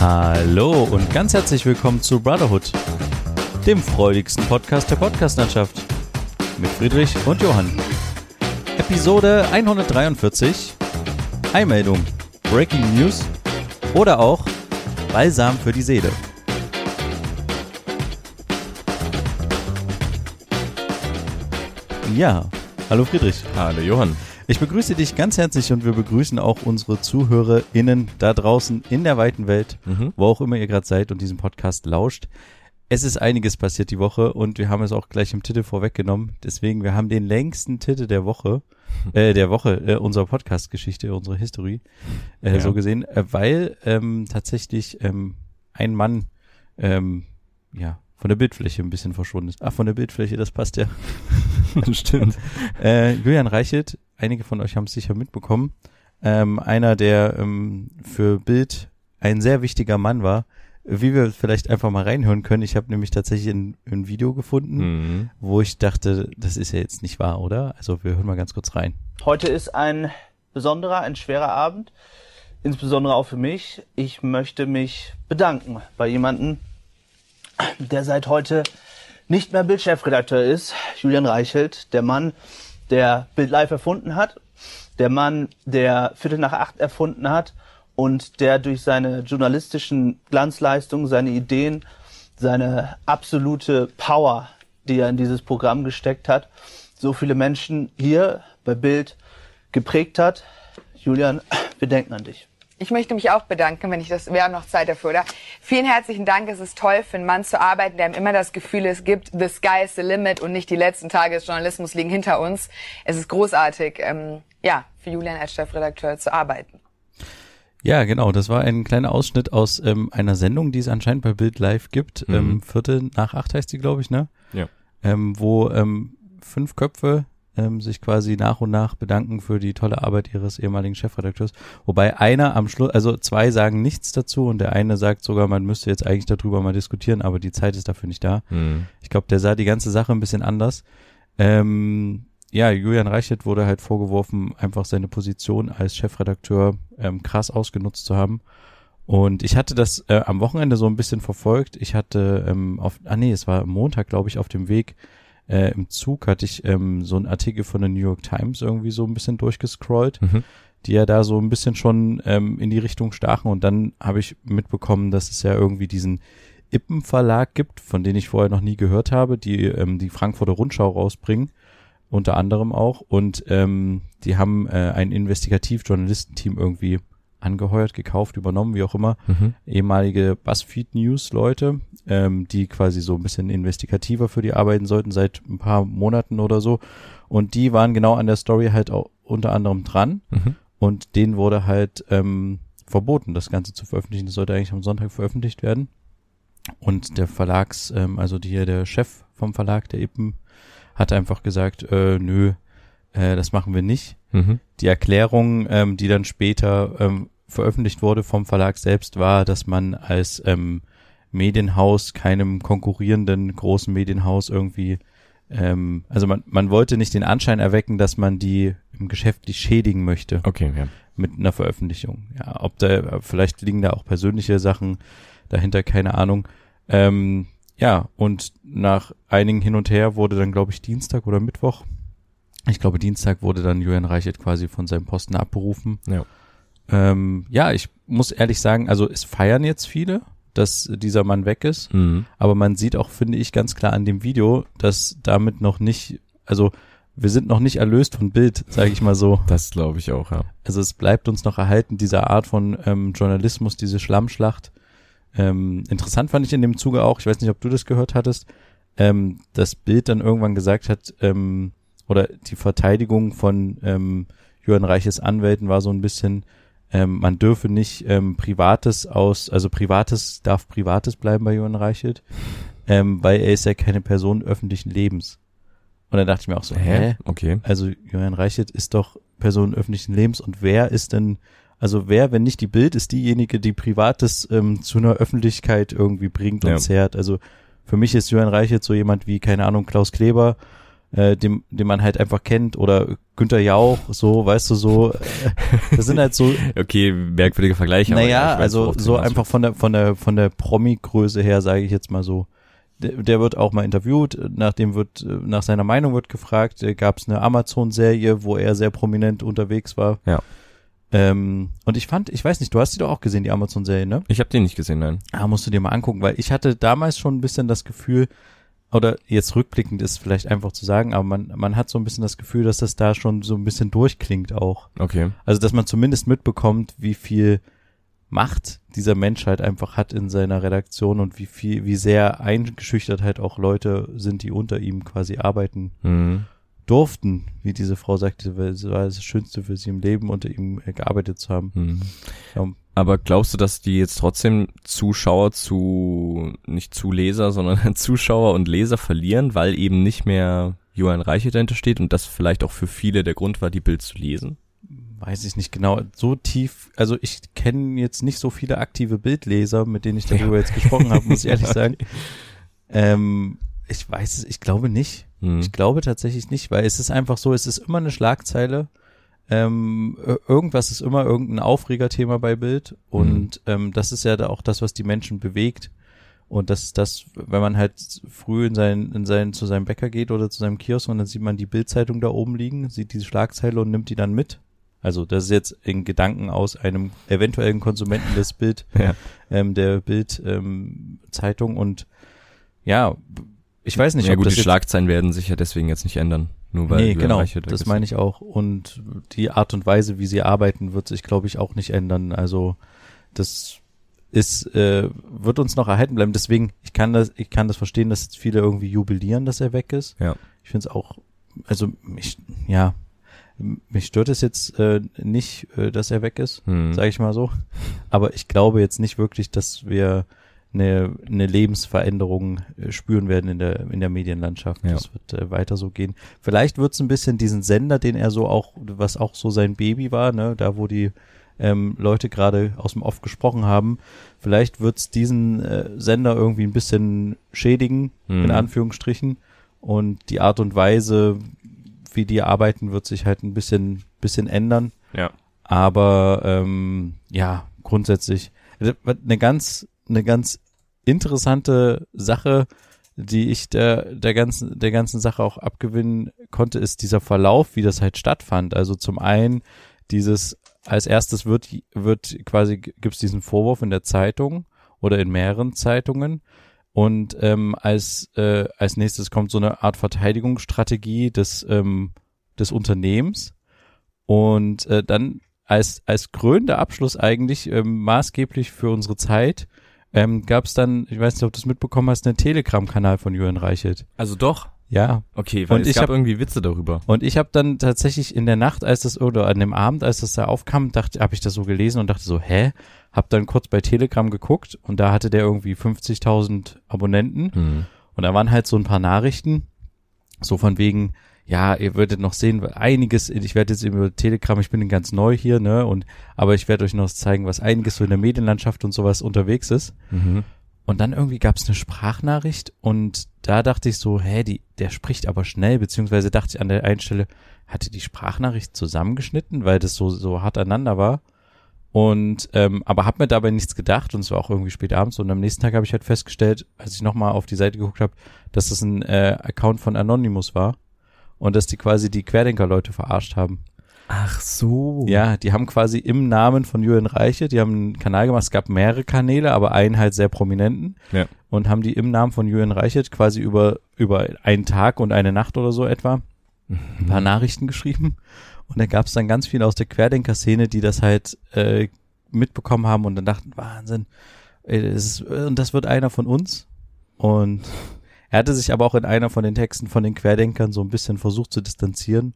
Hallo und ganz herzlich willkommen zu Brotherhood, dem freudigsten Podcast der Podcastlandschaft. Mit Friedrich und Johann. Episode 143. Einmeldung, Breaking News oder auch Balsam für die Seele. Ja, hallo Friedrich. Hallo Johann. Ich begrüße dich ganz herzlich und wir begrüßen auch unsere ZuhörerInnen da draußen in der weiten Welt, Mhm. wo auch immer ihr gerade seid und diesen Podcast lauscht. Es ist einiges passiert die Woche und wir haben es auch gleich im Titel vorweggenommen. Deswegen, wir haben den längsten Titel der Woche, äh, der Woche, äh, unserer Podcast-Geschichte, unsere History, äh, Ja. so gesehen, äh, weil ähm, tatsächlich ähm, ein Mann, ähm, ja, von der Bildfläche ein bisschen verschwunden ist. Ach, von der Bildfläche, das passt ja. Stimmt. Äh, Julian Reichelt, einige von euch haben es sicher mitbekommen, ähm, einer, der ähm, für Bild ein sehr wichtiger Mann war, wie wir vielleicht einfach mal reinhören können. Ich habe nämlich tatsächlich ein, ein Video gefunden, Mhm. wo ich dachte, das ist ja jetzt nicht wahr, oder? Also wir hören mal ganz kurz rein. Heute ist ein besonderer, ein schwerer Abend, insbesondere auch für mich. Ich möchte mich bedanken bei jemandem, der seit heute nicht mehr Bildchefredakteur ist, Julian Reichelt, der Mann, der Bild Live erfunden hat, der Mann, der Viertel nach acht erfunden hat und der durch seine journalistischen Glanzleistungen, seine Ideen, seine absolute Power, die er in dieses Programm gesteckt hat, so viele Menschen hier bei Bild geprägt hat. Julian, wir denken an dich. Ich möchte mich auch bedanken, wenn ich das, wir haben noch Zeit dafür, oder? Vielen herzlichen Dank. Es ist toll, für einen Mann zu arbeiten, der ihm immer das Gefühl es gibt, the sky is the limit und nicht die letzten Tage des Journalismus liegen hinter uns. Es ist großartig, ähm, ja, für Julian als Chefredakteur zu arbeiten. Ja, genau. Das war ein kleiner Ausschnitt aus ähm, einer Sendung, die es anscheinend bei Bild Live gibt. Mhm. Ähm, Viertel nach acht heißt die, glaube ich, ne? Ja. ähm, wo ähm, fünf Köpfe ähm, sich quasi nach und nach bedanken für die tolle Arbeit ihres ehemaligen Chefredakteurs. Wobei einer am Schluss, also zwei sagen nichts dazu und der eine sagt sogar, man müsste jetzt eigentlich darüber mal diskutieren, aber die Zeit ist dafür nicht da. Mhm. Ich glaube, der sah die ganze Sache ein bisschen anders. Ähm, ja, Julian Reichelt wurde halt vorgeworfen, einfach seine Position als Chefredakteur ähm, krass ausgenutzt zu haben. Und ich hatte das äh, am Wochenende so ein bisschen verfolgt. Ich hatte ähm, auf, ah nee, es war Montag, glaube ich, auf dem Weg äh, im Zug hatte ich ähm, so einen Artikel von der New York Times irgendwie so ein bisschen durchgescrollt, Mhm. die ja da so ein bisschen schon ähm, in die Richtung stachen. Und dann habe ich mitbekommen, dass es ja irgendwie diesen Ippen Verlag gibt, von denen ich vorher noch nie gehört habe, die ähm, die Frankfurter Rundschau rausbringen, unter anderem auch. Und ähm, die haben äh, ein Investigativ-Journalistenteam irgendwie angeheuert, gekauft, übernommen, wie auch immer Mhm. ehemalige BuzzFeed News Leute, ähm, die quasi so ein bisschen investigativer für die arbeiten sollten seit ein paar Monaten oder so. Und die waren genau an der Story halt auch unter anderem dran. Mhm. Und denen wurde halt ähm, verboten, das Ganze zu veröffentlichen. Das sollte eigentlich am Sonntag veröffentlicht werden. Und der Verlags, ähm, also die, hier der Chef vom Verlag, der Ippen, hat einfach gesagt, äh, nö, äh, das machen wir nicht Mhm. die Erklärung, ähm, die dann später ähm, veröffentlicht wurde vom Verlag selbst, war, dass man als ähm, Medienhaus keinem konkurrierenden großen Medienhaus irgendwie, ähm, also man, man wollte nicht den Anschein erwecken, dass man die im geschäftlich schädigen möchte Okay, ja. mit einer Veröffentlichung. Ja, ob da, vielleicht liegen da auch persönliche Sachen dahinter, keine Ahnung. Ähm, ja, und nach einigen hin und her wurde dann, glaube ich, Dienstag oder Mittwoch, ich glaube, Dienstag wurde dann Julian Reichelt quasi von seinem Posten abberufen. Ja. Ähm, ja, ich muss ehrlich sagen, also es feiern jetzt viele, dass dieser Mann weg ist, Mhm. aber man sieht auch, finde ich, ganz klar an dem Video, dass damit noch nicht, also wir sind noch nicht erlöst von Bild, sage ich mal so. Das glaube ich auch, ja. Also es bleibt uns noch erhalten, diese Art von ähm, Journalismus, diese Schlammschlacht. Ähm, interessant fand ich in dem Zuge auch, ich weiß nicht, ob du das gehört hattest, ähm, das Bild dann irgendwann gesagt hat, ähm, oder die Verteidigung von ähm, Jürgen Reiches Anwälten war so ein bisschen, ähm, man dürfe nicht ähm, Privates aus, also Privates darf Privates bleiben bei Jürgen Reichelt, ähm, weil er ist ja keine Person öffentlichen Lebens. Und dann dachte ich mir auch so, hä? Okay. Also Julian Reichelt ist doch Person öffentlichen Lebens und wer ist denn, also wer, wenn nicht die Bild, ist diejenige, die Privates ähm, zu einer Öffentlichkeit irgendwie bringt und Ja. zehrt. Also für mich ist Julian Reichelt so jemand wie, keine Ahnung, Klaus Kleber äh, dem, den man halt einfach kennt oder Günther Jauch, so, weißt du, so, äh, das sind halt so, Okay, merkwürdige Vergleiche. naja, weiß, also so einfach von der, von der, von der Promi-Größe her, sage ich jetzt mal so. Der, der wird auch mal interviewt, nach dem wird, äh, nach seiner Meinung wird gefragt, gab es eine Amazon-Serie, wo er sehr prominent unterwegs war. Ja. Ähm, und ich fand, ich weiß nicht, du hast die doch auch gesehen, die Amazon-Serie, ne? Ich habe den nicht gesehen, nein. Ah, musst du dir mal angucken, weil ich hatte damals schon ein bisschen das Gefühl, oder jetzt rückblickend ist vielleicht einfach zu sagen, aber man, man hat so ein bisschen das Gefühl, dass das da schon so ein bisschen durchklingt auch. Okay. Also, dass man zumindest mitbekommt, wie viel Macht dieser Mensch halt einfach hat in seiner Redaktion und wie viel, wie sehr eingeschüchtert halt auch Leute sind, die unter ihm quasi arbeiten Mhm. durften, wie diese Frau sagte, weil es war das Schönste für sie im Leben, unter ihm gearbeitet zu haben. Mhm. Ja. Aber glaubst du, dass die jetzt trotzdem Zuschauer zu, nicht Zuleser, sondern Zuschauer und Leser verlieren, weil eben nicht mehr Johann Reiche dahinter steht und das vielleicht auch für viele der Grund war, die Bild zu lesen? weiß ich nicht genau, so tief, also ich kenne jetzt nicht so viele aktive Bildleser, mit denen ich darüber jetzt gesprochen habe, muss ich ehrlich sagen. Ähm, ich weiß es, ich glaube nicht. Mhm. Ich glaube tatsächlich nicht, weil es ist einfach so, es ist immer eine Schlagzeile. Ähm, ir- irgendwas ist immer irgendein Aufregerthema bei Bild und ähm, das ist ja da auch das, was die Menschen bewegt. Und das ist das, wenn man halt früh in seinen, in seinen, zu seinem Bäcker geht oder zu seinem Kiosk und dann sieht man die Bildzeitung da oben liegen, sieht diese Schlagzeile und nimmt die dann mit. Also das ist jetzt in Gedanken aus einem eventuellen Konsumenten des Bild, Ja. ähm, der Bild ähm, Zeitung und ja, ich weiß nicht, ja ob gut, das die Schlagzeilen werden sich ja deswegen jetzt nicht ändern. Nur weil nee, genau, das meine ich auch und die Art und Weise, wie sie arbeiten, wird sich, glaube ich, auch nicht ändern. Also das ist äh, wird uns noch erhalten bleiben. Deswegen, ich kann das, ich kann das verstehen, dass viele irgendwie jubilieren, dass er weg ist. Ja. Ich finde es auch, also mich, ja, mich stört es jetzt äh, nicht, äh, dass er weg ist, Mhm. sage ich mal so. Aber ich glaube jetzt nicht wirklich, dass wir eine, eine Lebensveränderung äh, spüren werden in der in der Medienlandschaft. Ja. Das wird äh, weiter so gehen. Vielleicht wird es ein bisschen diesen Sender, den er so auch, was auch so sein Baby war, ne, da wo die ähm, Leute gerade aus dem Off gesprochen haben, vielleicht wird es diesen äh, Sender irgendwie ein bisschen schädigen, in Mhm. Anführungsstrichen. Und die Art und Weise, wie die arbeiten, wird sich halt ein bisschen, bisschen ändern. Ja. Aber ähm, ja, grundsätzlich also, eine ganz, eine ganz interessante Sache, die ich der, der ganzen, der ganzen Sache auch abgewinnen konnte, ist dieser Verlauf, wie das halt stattfand. Also zum einen dieses, als erstes wird, wird quasi, gibt's diesen Vorwurf in der Zeitung oder in mehreren Zeitungen. Und ähm, als, äh, als nächstes kommt so eine Art Verteidigungsstrategie des, ähm, des Unternehmens. Und äh, dann als, als krönender Abschluss eigentlich ähm, maßgeblich für unsere Zeit ähm, gab es dann, ich weiß nicht, ob du es mitbekommen hast, einen Telegram-Kanal von Jürgen Reichelt. Also doch. Ja. Okay, weil Und es ich gab hab- irgendwie Witze darüber. Und ich habe dann tatsächlich in der Nacht, als das oder an dem Abend, als das da aufkam, dachte, habe ich das so gelesen und dachte so, hä? Hab dann kurz bei Telegram geguckt und da hatte der irgendwie 50.000 Abonnenten Mhm. und da waren halt so ein paar Nachrichten, so von wegen, ja, ihr würdet noch sehen, einiges, ich werde jetzt über Telegram, ich bin ganz neu hier, ne, und, aber ich werde euch noch zeigen, was einiges so in der Medienlandschaft und sowas unterwegs ist. Mhm. Und dann irgendwie gab es eine Sprachnachricht und da dachte ich so, hä, die, der spricht aber schnell, beziehungsweise dachte ich an der einen Stelle, hatte die Sprachnachricht zusammengeschnitten, weil das so, so hart aneinander war. Und ähm, aber hab mir dabei nichts gedacht und es war auch irgendwie spät abends und am nächsten Tag habe ich halt festgestellt, als ich nochmal auf die Seite geguckt habe, dass das ein äh, Account von Anonymous war und dass die quasi die Querdenker-Leute verarscht haben. Ach so. Ja, die haben quasi im Namen von Julian Reiche, die haben einen Kanal gemacht, es gab mehrere Kanäle, aber einen halt sehr prominenten Ja. und haben die im Namen von Julian Reichert quasi über, über einen Tag und eine Nacht oder so etwa ein paar Nachrichten geschrieben. Und da gab es dann ganz viele aus der Querdenker-Szene, die das halt äh, mitbekommen haben und dann dachten, Wahnsinn, ey, das ist, und das wird einer von uns. Und er hatte sich aber auch in einer von den Texten von den Querdenkern so ein bisschen versucht zu distanzieren.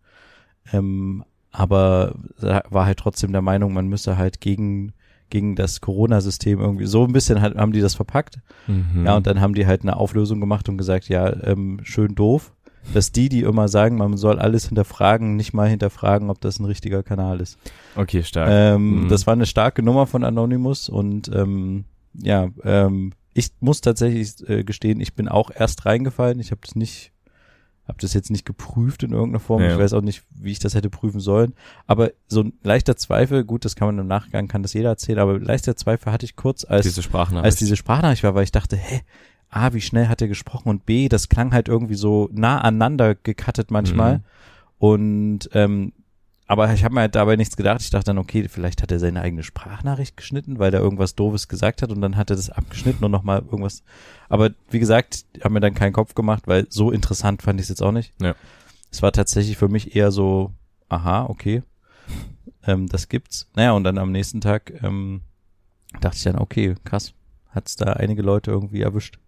Ähm, aber er war halt trotzdem der Meinung, man müsse halt gegen, gegen das Corona-System irgendwie, so ein bisschen halt, haben die das verpackt. Mhm. Ja, und dann haben die halt eine Auflösung gemacht und gesagt, ja, ähm, schön doof, dass die, die immer sagen, man soll alles hinterfragen, nicht mal hinterfragen, ob das ein richtiger Kanal ist. Okay, stark. Ähm, Mhm. Das war eine starke Nummer von Anonymous und ähm, ja, ähm, ich muss tatsächlich äh, gestehen, ich bin auch erst reingefallen. Ich habe das nicht Habe das jetzt nicht geprüft in irgendeiner Form. Ja. Ich weiß auch nicht, wie ich das hätte prüfen sollen. Aber so ein leichter Zweifel, gut, das kann man im Nachgang, kann das jeder erzählen, aber leichter Zweifel hatte ich kurz, als, Diese Sprachnachricht. als diese Sprachnachricht war, weil ich dachte, hä, A, wie schnell hat er gesprochen und B, das klang halt irgendwie so nah aneinander gecuttet manchmal. Mhm. Und ähm, aber ich habe mir halt dabei nichts gedacht. Ich dachte dann, okay, vielleicht hat er seine eigene Sprachnachricht geschnitten, weil er irgendwas Doofes gesagt hat und dann hat er das abgeschnitten und nochmal irgendwas. Aber wie gesagt, habe mir dann keinen Kopf gemacht, weil so interessant fand ich es jetzt auch nicht. Ja. Es war tatsächlich für mich eher so, aha, okay, ähm, das gibt's. Naja, und dann am nächsten Tag ähm, dachte ich dann, okay, krass, hat's da einige Leute irgendwie erwischt.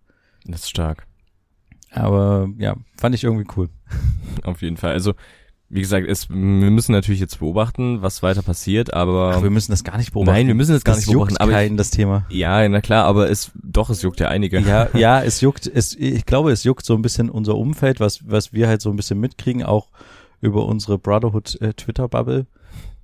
das ist stark. Aber ja, fand ich irgendwie cool. Auf jeden Fall. Also, wie gesagt, es, wir müssen natürlich jetzt beobachten, was weiter passiert, aber Ach, wir müssen das gar nicht beobachten. Nein, wir müssen das gar nicht juckt beobachten, aber ich- keinen, das Thema. ja, na klar, aber es doch, es juckt ja einige. Ja, ja, es juckt, es, ich glaube, es juckt so ein bisschen unser Umfeld, was, was wir halt so ein bisschen mitkriegen, auch über unsere Brotherhood äh, Twitter-Bubble.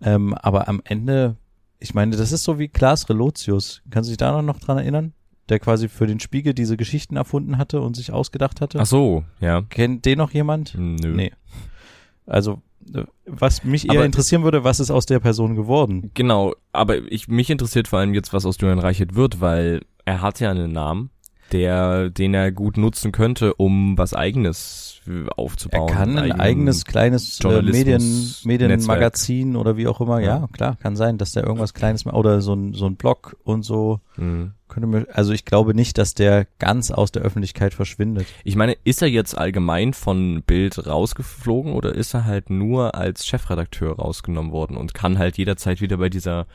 Ähm, aber am Ende, ich meine, das ist so wie Klaas Relotius. Kannst du dich da noch dran erinnern? Der quasi für den Spiegel diese Geschichten erfunden hatte und sich ausgedacht hatte. Ach so, ja. Kennt den noch jemand? Nö. Nee. Also, äh, was mich eher Aber- interessieren würde, was ist aus der Person geworden? Genau, aber ich, mich interessiert vor allem jetzt, was aus Julian Reichert wird, weil er hat ja einen Namen, der, den er gut nutzen könnte, um was eigenes äh, Er aufzubauen. kann ein eigenes kleines äh, Medien, Medienmagazin oder wie auch immer. Ja. Ja. klar, kann sein, dass der irgendwas Kleines ma- oder so ein so ein Blog und so Mhm. könnte mir. Also ich glaube nicht, dass der ganz aus der Öffentlichkeit verschwindet. Ich meine, ist er jetzt allgemein von Bild rausgeflogen oder ist er halt nur als Chefredakteur rausgenommen worden und kann halt jederzeit wieder bei dieser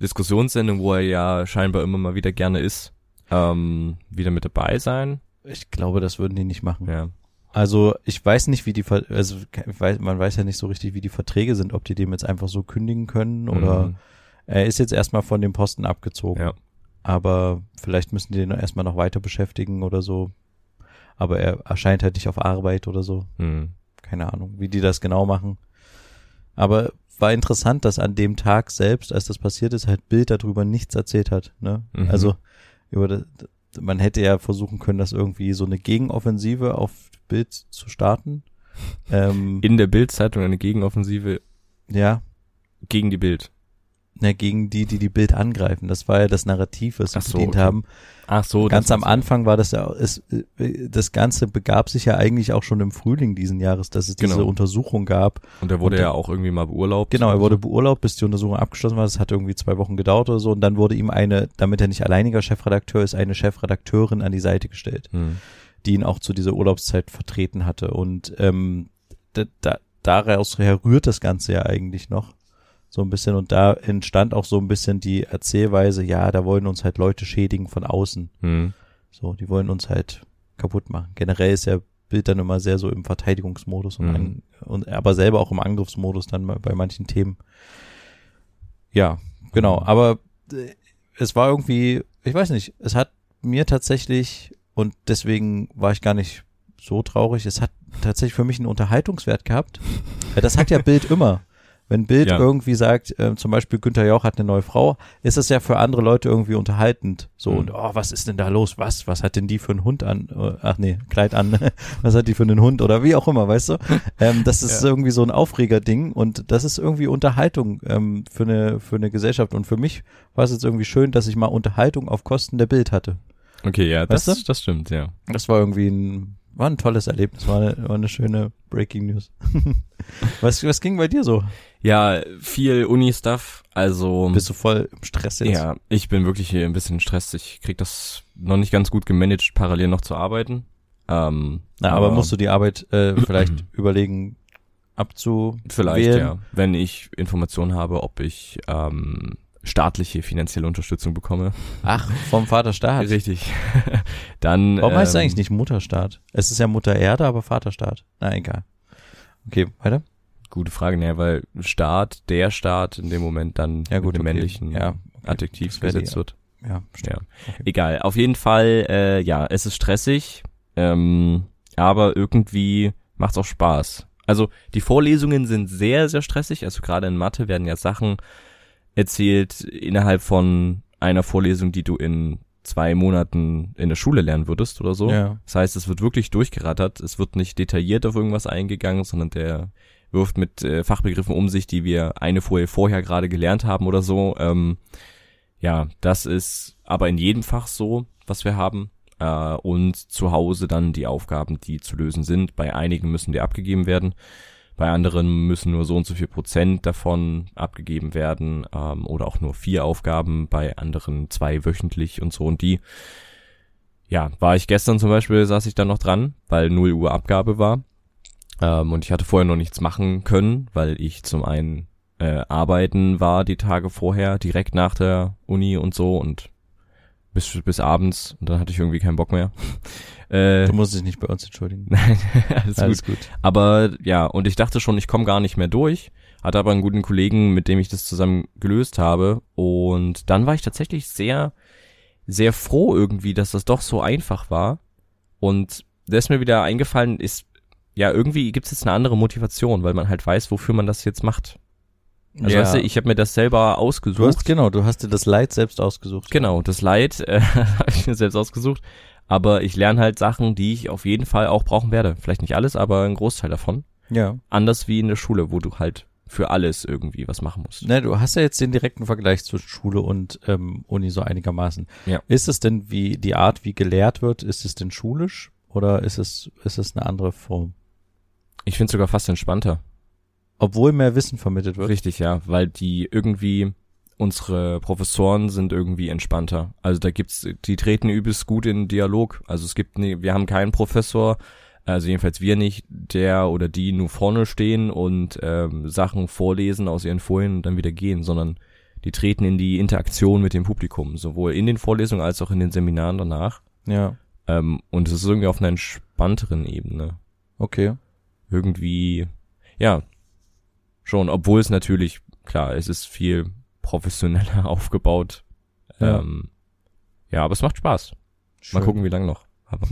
Diskussionssendung, wo er ja scheinbar immer mal wieder gerne ist, ähm, wieder mit dabei sein? Ich glaube, das würden die nicht machen. Ja. Also ich weiß nicht, wie die, Ver also weiß, man weiß ja nicht so richtig, wie die Verträge sind, ob die dem jetzt einfach so kündigen können oder Mhm. er ist jetzt erstmal von dem Posten abgezogen. Ja. Aber vielleicht müssen die den erstmal noch weiter beschäftigen oder so. Aber er erscheint halt nicht auf Arbeit oder so. Mhm. keine Ahnung, wie die das genau machen. Aber war interessant, dass an dem Tag selbst, als das passiert ist, halt Bild darüber nichts erzählt hat. Ne? Mhm. Also über das, man hätte ja versuchen können, das irgendwie so eine Gegenoffensive auf Bild zu starten. Ähm, In der Bild-Zeitung eine Gegenoffensive ja, gegen die Bild. Ne, gegen die, die die Bild angreifen. Das war ja das Narrativ, was sie so, bedient okay. haben. Ach so, Ganz am Anfang war das ja, es, äh, das Ganze begab sich ja eigentlich auch schon im Frühling diesen Jahres, dass es diese Genau. Untersuchung gab. Und er wurde Und- ja auch irgendwie mal beurlaubt. Genau, er wurde beurlaubt, bis die Untersuchung abgeschlossen war. Das hat irgendwie zwei Wochen gedauert oder so. Und dann wurde ihm eine, damit er nicht alleiniger Chefredakteur ist, eine Chefredakteurin an die Seite gestellt, Hm. die ihn auch zu dieser Urlaubszeit vertreten hatte. Und ähm, da, da, daraus her rührt das Ganze ja eigentlich noch so ein bisschen. Und da entstand auch so ein bisschen die Erzählweise, ja, da wollen uns halt Leute schädigen von außen. Hm. So, die wollen uns halt kaputt machen. Generell ist ja Bild dann immer sehr so im Verteidigungsmodus und, Mhm. an, und aber selber auch im Angriffsmodus dann bei manchen Themen. Ja, genau. Mhm. Aber äh, es war irgendwie, ich weiß nicht, es hat mir tatsächlich und deswegen war ich gar nicht so traurig. Es hat tatsächlich für mich einen Unterhaltungswert gehabt. Ja, das hat ja Bild immer. Wenn Bild Ja. irgendwie sagt, äh, zum Beispiel Günther Jauch hat eine neue Frau, ist das ja für andere Leute irgendwie unterhaltend. So, Mhm. und oh, was ist denn da los? Was? Was hat denn die für einen Hund an? Äh, Ach nee, Kleid an. was hat die für einen Hund? Oder wie auch immer, weißt du? Ähm, das ist Ja. irgendwie so ein Aufregerding und das ist irgendwie Unterhaltung ähm, für eine für eine Gesellschaft. Und für mich war es jetzt irgendwie schön, dass ich mal Unterhaltung auf Kosten der Bild hatte. Okay, ja, das, du? das stimmt, ja. Das war irgendwie ein war ein tolles Erlebnis, war eine, war eine schöne Breaking News. was was ging bei dir so? Ja, viel Uni-Stuff, also. Bist du voll im Stress jetzt? Ja, ich bin wirklich hier ein bisschen Stress. Ich krieg das noch nicht ganz gut gemanagt, parallel noch zu arbeiten. Ähm, Na, aber, musst du die Arbeit äh, vielleicht überlegen abzu vielleicht ja, wenn ich Informationen habe, ob ich ähm, staatliche finanzielle Unterstützung bekomme. Ach, vom Vaterstaat. Richtig. Dann. Warum heißt es ähm, eigentlich nicht Mutterstaat? Es ist ja Mutter Erde, aber Vaterstaat. Na, egal. Okay, weiter? Gute Frage, ne, weil Staat, der Staat in dem Moment dann Ja, gut, mit dem okay. männlichen Ja, okay. Adjektiv gesetzt wird. Ja, Ja. stimmt. Okay. Egal. Auf jeden Fall, äh, ja, es ist stressig, ähm, aber irgendwie macht's auch Spaß. Also die Vorlesungen sind sehr, sehr stressig. Also gerade in Mathe werden ja Sachen erzählt innerhalb von einer Vorlesung, die du in zwei Monaten in der Schule lernen würdest oder so. Ja. Das heißt, es wird wirklich durchgerattert, es wird nicht detailliert auf irgendwas eingegangen, sondern der wirft mit äh, Fachbegriffen um sich, die wir eine Folie vorher gerade gelernt haben oder so. Ähm, ja, das ist aber in jedem Fach so, was wir haben. Äh, und zu Hause dann die Aufgaben, die zu lösen sind. Bei einigen müssen die abgegeben werden. Bei anderen müssen nur so und so viel Prozent davon abgegeben werden ähm, oder auch nur vier Aufgaben, bei anderen zwei wöchentlich und so und die. Ja, war ich gestern zum Beispiel, saß ich dann noch dran, weil 0 Uhr Abgabe war. Ähm, und ich hatte vorher noch nichts machen können, weil ich zum einen äh, arbeiten war die Tage vorher, direkt nach der Uni und so und bis, bis abends und dann hatte ich irgendwie keinen Bock mehr. äh, Du musst dich nicht bei uns entschuldigen. Nein, alles, Alles gut. gut. Aber ja, und ich dachte schon, ich komme gar nicht mehr durch. Hatte aber einen guten Kollegen, mit dem ich das zusammen gelöst habe. Und dann war ich tatsächlich sehr, sehr froh irgendwie, dass das doch so einfach war. Und da ist mir wieder eingefallen, ist, ja, irgendwie gibt es jetzt eine andere Motivation, weil man halt weiß, wofür man das jetzt macht. Also Ja. weißt du, ich habe mir das selber Du ausgesucht. hast, genau, du hast dir das Leid selbst ausgesucht. Genau, das Leid äh, habe ich mir selbst ausgesucht. Aber ich lerne halt Sachen, die ich auf jeden Fall auch brauchen werde. Vielleicht nicht alles, aber ein Großteil davon. Ja. Anders wie in der Schule, wo du halt für alles irgendwie was machen musst. Ne, du hast ja jetzt den direkten Vergleich zwischen Schule und ähm, Uni so einigermaßen. Ja. Ist es denn wie die Art, wie gelehrt wird, ist es denn schulisch oder ist es ist es eine andere Form? Ich finde sogar fast entspannter. Obwohl mehr Wissen vermittelt wird. Richtig, ja, weil die irgendwie unsere Professoren sind irgendwie entspannter. Also da gibt's, die treten übelst gut in Dialog. Also es gibt, wir haben keinen Professor, also jedenfalls wir nicht, der oder die nur vorne stehen und ähm, Sachen vorlesen aus ihren Folien und dann wieder gehen, sondern die treten in die Interaktion mit dem Publikum, sowohl in den Vorlesungen als auch in den Seminaren danach. Ja. Ähm, und es ist irgendwie auf einer entspannteren Ebene. Okay. Irgendwie, ja, schon, obwohl es natürlich, klar, es ist viel professioneller aufgebaut. Ja. Ähm, ja, aber es macht Spaß. Mal Schön. gucken, wie lange noch. Aber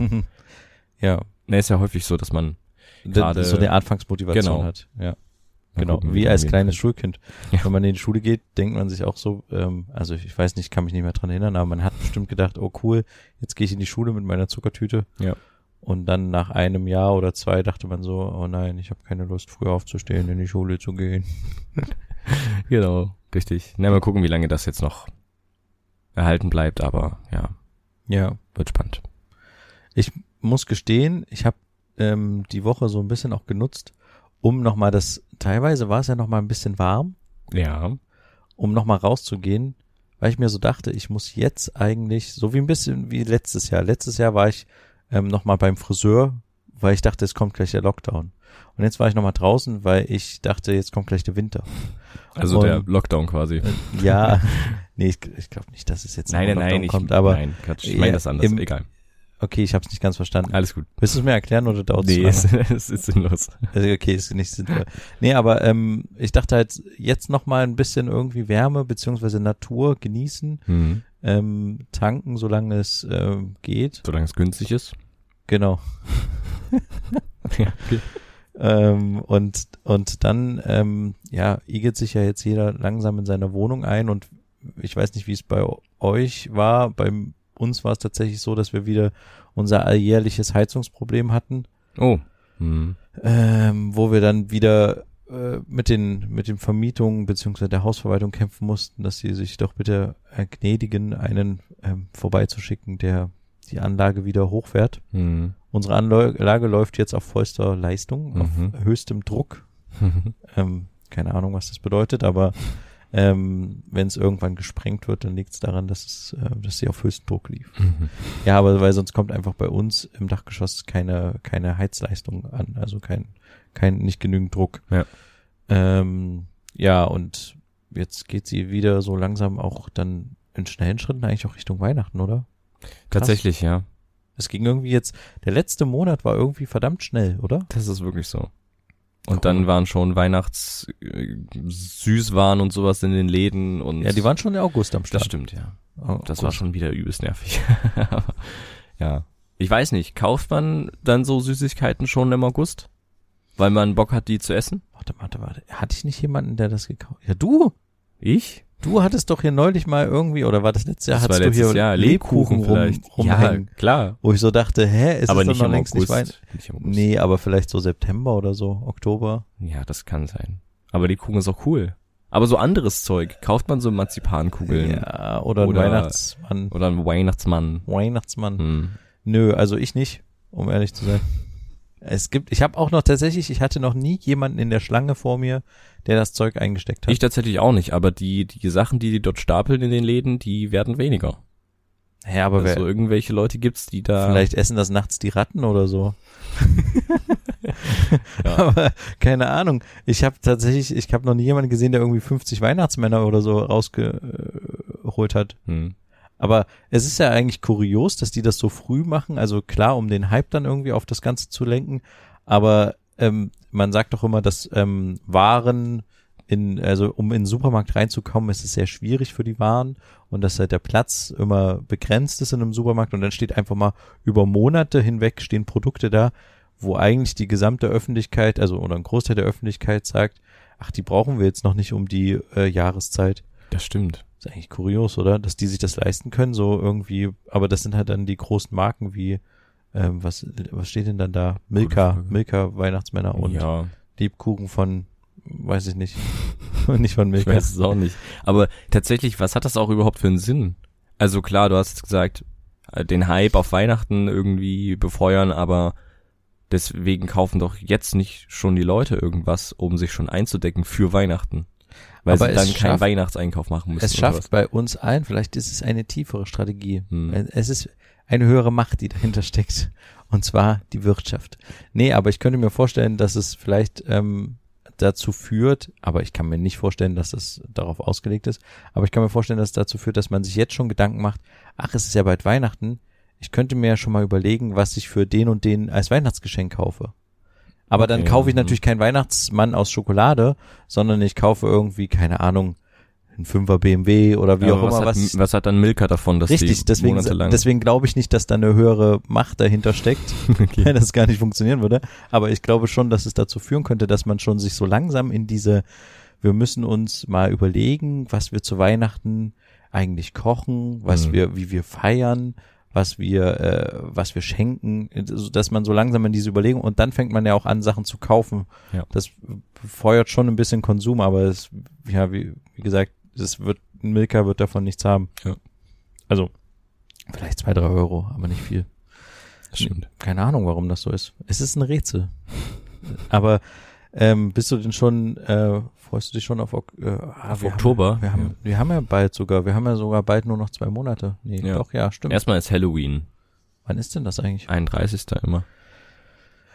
ja. ne, ist ja häufig so, dass man Gerade- so eine Anfangsmotivation Genau. hat. Ja. Mal Genau, gucken, wie als kleines. Schulkind. Ja. Wenn man in die Schule geht, denkt man sich auch so, ähm, also ich weiß nicht, kann mich nicht mehr dran erinnern, aber man hat bestimmt gedacht, oh cool, jetzt gehe ich in die Schule mit meiner Zuckertüte. Ja. Und dann nach einem Jahr oder zwei dachte man so, oh nein, ich habe keine Lust, früher aufzustehen, in die Schule zu gehen. Genau, richtig. Na, mal gucken, wie lange das jetzt noch erhalten bleibt, aber ja, Ja, wird spannend. ich muss gestehen, ich habe ähm, die Woche so ein bisschen auch genutzt, um nochmal das, teilweise war es ja nochmal ein bisschen warm, Ja. um nochmal rauszugehen, weil ich mir so dachte, ich muss jetzt eigentlich, so wie ein bisschen wie letztes Jahr. Letztes Jahr war ich ähm, nochmal beim Friseur, weil ich dachte, es kommt gleich der Lockdown. Und jetzt war ich nochmal draußen, weil ich dachte, jetzt kommt gleich der Winter. Also Und- der Lockdown quasi. Äh, Ja, nee, ich, ich glaube nicht, dass es jetzt nein, noch nein, Lockdown nein, ich, kommt, aber nein, Quatsch, ich meine Ja, das anders, im- egal. okay, ich habe es nicht ganz verstanden. Alles gut. Willst du es mir erklären oder dauert Nee, es? es, es ist sinnlos. Also okay, ist nicht sinnvoll. Nee, aber ähm, ich dachte halt, jetzt nochmal ein bisschen irgendwie Wärme beziehungsweise Natur genießen, Mhm. Ähm, tanken, solange es ähm, geht. Solange es günstig ist. Genau. Ja, okay. Ähm, und, und dann, ähm, ja, igelt sich ja jetzt jeder langsam in seiner Wohnung ein und ich weiß nicht, wie es bei euch war. Bei uns war es tatsächlich so, dass wir wieder unser alljährliches Heizungsproblem hatten, Oh. Mhm. ähm, wo wir dann wieder äh, mit den, mit den Vermietungen beziehungsweise der Hausverwaltung kämpfen mussten, dass sie sich doch bitte äh, gnädigen, einen ähm, vorbeizuschicken, der die Anlage wieder hochfährt. Mhm. Unsere Anlage läuft jetzt auf vollster Leistung, Mhm. auf höchstem Druck. Ähm, keine Ahnung, was das bedeutet, aber ähm, wenn es irgendwann gesprengt wird, dann liegt es daran, dass es, äh, dass sie auf höchstem Druck lief. Mhm. Ja, aber weil sonst kommt einfach bei uns im Dachgeschoss keine keine Heizleistung an, also kein kein nicht genügend Druck. Ja. Ähm, ja und jetzt geht sie wieder so langsam auch dann in schnellen Schritten eigentlich auch Richtung Weihnachten, oder? Tatsächlich, ja. Es ging irgendwie jetzt, der letzte Monat war irgendwie verdammt schnell, oder? Das ist wirklich so. Und Cool. dann waren schon Weihnachts Süßwaren und sowas in den Läden und Ja, die waren schon im August am das Start. stimmt, ja. Oh, Das August. war schon wieder übelst nervig. Ja. Ich weiß nicht, kauft man dann so Süßigkeiten schon im August? Weil man Bock hat, die zu essen? Warte, warte, warte. Hatte ich nicht jemanden, der das gekauft? Ja, du? Ich? Du hattest doch hier neulich mal irgendwie, oder war das letztes Jahr, Das hattest du hier Jahr Lebkuchen rum, vielleicht. rumhängen. Ja, klar. Wo ich so dachte, hä, ist aber es nicht noch längst August. nicht Weihnachten? Nicht. Nee, aber vielleicht so September oder so, Oktober. Ja, das kann sein. Aber Lebkuchen ist auch cool. Aber so anderes Zeug. Kauft man so Marzipankugeln Ja, oder, Oder- ein Weihnachtsmann. oder ein Weihnachtsmann. Weihnachtsmann. Hm. Nö, also ich nicht, um ehrlich zu sein. Es gibt, ich habe auch noch tatsächlich, ich hatte noch nie jemanden in der Schlange vor mir, der das Zeug eingesteckt hat. Ich tatsächlich auch nicht, aber die, die Sachen, die die dort stapeln in den Läden, die werden weniger. ja, aber wer, also irgendwelche Leute gibt's, die da. vielleicht essen das nachts die Ratten oder so. Ja. Aber keine Ahnung. Ich habe tatsächlich, ich habe noch nie jemanden gesehen, der irgendwie 50 Weihnachtsmänner oder so rausgeholt hat. Hm. Aber es ist ja eigentlich kurios, dass die das so früh machen. Also klar, um den Hype dann irgendwie auf das Ganze zu lenken. Aber ähm, man sagt doch immer, dass ähm, Waren in, also um in den Supermarkt reinzukommen, ist es sehr schwierig für die Waren und dass halt der Platz immer begrenzt ist in einem Supermarkt und dann steht einfach mal über Monate hinweg stehen Produkte da, wo eigentlich die gesamte Öffentlichkeit, also oder ein Großteil der Öffentlichkeit sagt, ach, die brauchen wir jetzt noch nicht um die äh, Jahreszeit. Das stimmt. Ist eigentlich kurios, oder? Dass die sich das leisten können, so irgendwie, aber das sind halt dann die großen Marken wie, ähm, was, was steht denn dann da? Milka. Milka Weihnachtsmänner und ja, Lebkuchen von, weiß ich nicht, nicht von ich Milka. weiß es auch nicht. Aber tatsächlich, was hat das auch überhaupt für einen Sinn? Also klar, du hast gesagt, äh, den Hype auf Weihnachten irgendwie befeuern, aber deswegen kaufen doch jetzt nicht schon die Leute irgendwas, um sich schon einzudecken für Weihnachten. Weil Aber sie dann keinen schafft- Weihnachtseinkauf machen müssen. Es schafft bei uns allen, vielleicht ist es eine tiefere Strategie. Hm. Es ist eine höhere Macht, die dahinter steckt. Und zwar die Wirtschaft. Nee, aber ich könnte mir vorstellen, dass es vielleicht ähm, dazu führt, aber ich kann mir nicht vorstellen, dass das darauf ausgelegt ist, aber ich kann mir vorstellen, dass es dazu führt, dass man sich jetzt schon Gedanken macht, ach, es ist ja bald Weihnachten, ich könnte mir ja schon mal überlegen, was ich für den und den als Weihnachtsgeschenk kaufe. Aber dann Okay, kaufe ich natürlich keinen Weihnachtsmann aus Schokolade, sondern ich kaufe irgendwie, keine Ahnung, ein Fünfer BMW oder wie Ja, auch aber immer, was, was, hat, was hat dann Milka davon, dass Richtig, die deswegen, monatelang deswegen glaube ich nicht, dass da eine höhere Macht dahinter steckt, weil das gar nicht funktionieren würde. Aber ich glaube schon, dass es dazu führen könnte, dass man schon sich so langsam in diese, wir müssen uns mal überlegen, was wir zu Weihnachten eigentlich kochen, was Mhm. wir, wie wir feiern, was wir, äh, was wir schenken, dass man so langsam in diese Überlegung und dann fängt man ja auch an, Sachen zu kaufen. Ja. Das feuert schon ein bisschen Konsum, aber es, ja, wie, wie gesagt, es wird, Milka wird davon nichts haben. Ja. Also, vielleicht zwei, drei Euro, aber nicht viel. Das stimmt. Keine Ahnung, warum das so ist. Es ist ein Rätsel. Aber ähm, bist du denn schon, äh, freust du dich schon auf, Ok- äh, ah, Auf wir Oktober? Haben, wir, haben, wir haben ja bald sogar, wir haben ja sogar bald nur noch zwei Monate. Nee, Ja. doch, ja, stimmt. Erstmal ist Halloween, Wann ist denn das eigentlich? 31. immer.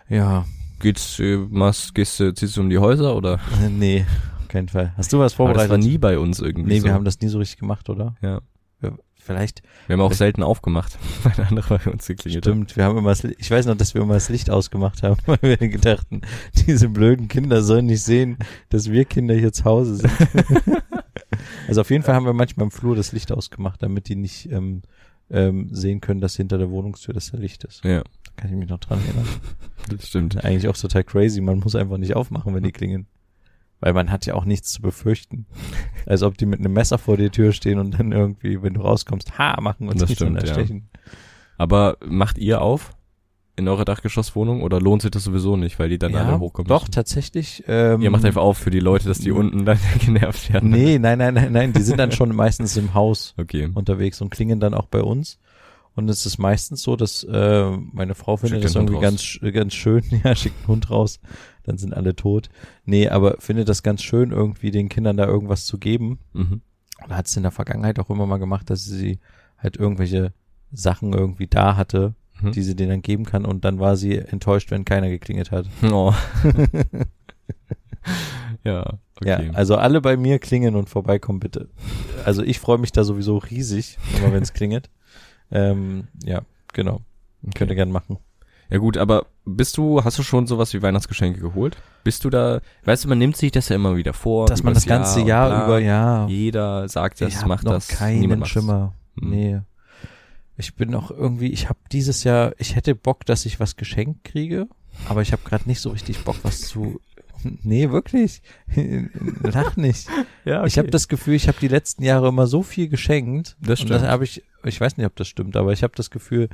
Ja, Geht's, äh, was, gehst du, ziehst du um die Häuser oder? äh, nee, auf keinen Fall. Hast du was Aber das vorbereitet? war nie bei uns irgendwie nee, so. wir haben das nie so richtig gemacht, oder? ja. Vielleicht, Wir haben auch selten aufgemacht, weil der andere bei uns geklingelt hat. stimmt, wir haben immer das, ich weiß noch, dass wir immer das Licht ausgemacht haben, weil wir gedachten, diese blöden Kinder sollen nicht sehen, dass wir Kinder hier zu Hause sind. also auf jeden Fall haben wir manchmal im Flur das Licht ausgemacht, damit die nicht ähm, ähm, sehen können, dass hinter der Wohnungstür das da Licht ist. Ja, Da kann ich mich noch dran erinnern. das stimmt. Eigentlich auch total crazy. Man muss einfach nicht aufmachen, wenn die klingen. Weil man hat ja auch nichts zu befürchten. Als ob die mit einem Messer vor der Tür stehen und dann irgendwie, wenn du rauskommst, ha machen und Das sich so stimmt, ja. erstechen. Aber macht ihr auf in eurer Dachgeschosswohnung oder lohnt sich das sowieso nicht, weil die dann alle hochkommen? doch, müssen? tatsächlich. Ähm, Ihr macht einfach auf für die Leute, dass die unten dann genervt werden. Nee, nein, nein, nein, nein. Die sind dann schon meistens im Haus Okay. unterwegs und klingen dann auch bei uns. Und es ist meistens so, dass äh, meine Frau findet das irgendwie ganz, ganz schön. Ja, schickt einen Hund raus, dann sind alle tot. Nee, aber findet das ganz schön, irgendwie den Kindern da irgendwas zu geben. Mhm. Und hat es in der Vergangenheit auch immer mal gemacht, dass sie halt irgendwelche Sachen irgendwie da hatte, Mhm. die sie denen dann geben kann. Und dann war sie enttäuscht, wenn keiner geklingelt hat. Oh. ja, okay. Ja, also alle bei mir klingen und vorbeikommen bitte. Also ich freue mich da sowieso riesig, immer wenn es klingelt. Ähm, ja, genau. Könnt ihr gern machen. Ja gut, aber bist du, hast du schon sowas wie Weihnachtsgeschenke geholt? Bist du da, weißt du, man nimmt sich das ja immer wieder vor. Dass man das ganze und Jahr bla. über, ja. Jeder sagt das, ich macht noch das. keinen niemand. Schimmer. Hm. Nee. Ich bin auch irgendwie, ich habe dieses Jahr, ich hätte Bock, dass ich was geschenkt kriege, aber ich habe gerade nicht so richtig Bock, was zu Nee, wirklich. Lach nicht. Ja, Ich habe das Gefühl, ich habe die letzten Jahre immer so viel geschenkt. Das Und stimmt. das habe ich, ich weiß nicht, ob das stimmt, aber ich habe das Gefühl,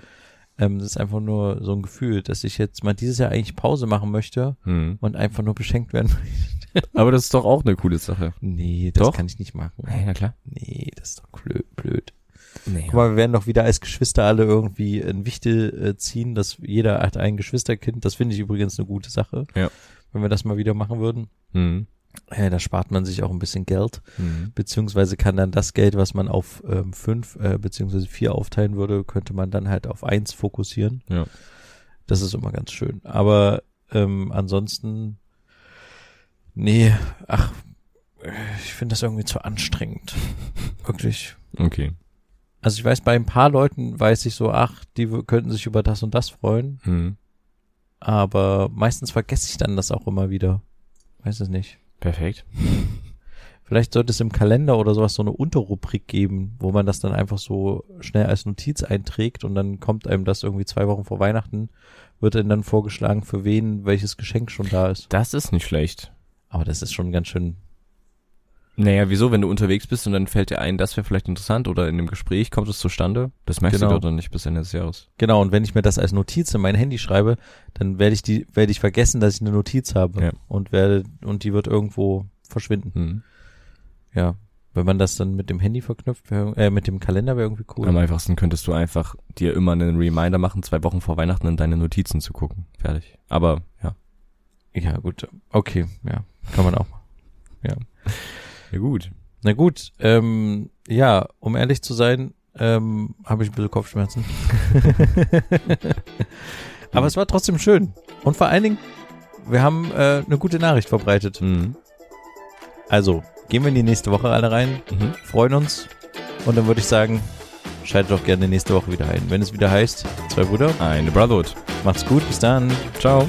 ähm, das ist einfach nur so ein Gefühl, dass ich jetzt mal dieses Jahr eigentlich Pause machen möchte Hm. und einfach nur beschenkt werden möchte. Aber das ist doch auch eine coole Sache. Nee, das Doch. kann ich nicht machen. na klar. Nee, das ist doch blöd. blöd. Nee, Guck mal, wir werden doch wieder als Geschwister alle irgendwie ein Wichtel äh, ziehen, dass jeder hat ein Geschwisterkind. Das finde ich übrigens eine gute Sache. Ja. Wenn wir das mal wieder machen würden. Hm. Äh, da spart man sich auch ein bisschen Geld. Hm. beziehungsweise kann dann das Geld, was man auf ähm, fünf äh, beziehungsweise vier aufteilen würde, könnte man dann halt auf eins fokussieren. Ja. Das ist immer ganz schön. Aber ähm, ansonsten, nee, ach, äh, ich finde das irgendwie zu anstrengend. Wirklich. Okay. Also ich weiß, bei ein paar Leuten weiß ich so, ach, die könnten sich über das und das freuen, Hm. aber meistens vergesse ich dann das auch immer wieder. Weiß es nicht. Perfekt. Vielleicht sollte es im Kalender oder sowas so eine Unterrubrik geben, wo man das dann einfach so schnell als Notiz einträgt und dann kommt einem das irgendwie zwei Wochen vor Weihnachten, wird einem dann vorgeschlagen, für wen welches Geschenk schon da ist. Das ist nicht schlecht. Aber das ist schon ganz schön. Naja, wieso, wenn du unterwegs bist und dann fällt dir ein, das wäre vielleicht interessant oder in dem Gespräch kommt es zustande? Das merkst Genau. du doch dann nicht bis Ende des Jahres. Genau, und wenn ich mir das als Notiz in mein Handy schreibe, dann werde ich die, werde ich vergessen, dass ich eine Notiz habe Ja. und werde, und die wird irgendwo verschwinden. Hm. Ja. Wenn man das dann mit dem Handy verknüpft, wär, äh, mit dem Kalender wäre irgendwie cool. Am einfachsten könntest du einfach dir immer einen Reminder machen, zwei Wochen vor Weihnachten in deine Notizen zu gucken. Fertig. Aber, ja. Ja, gut. Okay, ja. Kann man auch. Ja. Ja, gut. Na gut, ähm, ja, um ehrlich zu sein, ähm, habe ich ein bisschen Kopfschmerzen. Aber es war trotzdem schön. Und vor allen Dingen, wir haben äh, eine gute Nachricht verbreitet. Mhm. Also, gehen wir in die nächste Woche alle rein, Mhm. freuen uns und dann würde ich sagen, schaltet doch gerne nächste Woche wieder ein. Wenn es wieder heißt, zwei Brüder, Eine Brotherhood. macht's gut, bis dann. Ciao.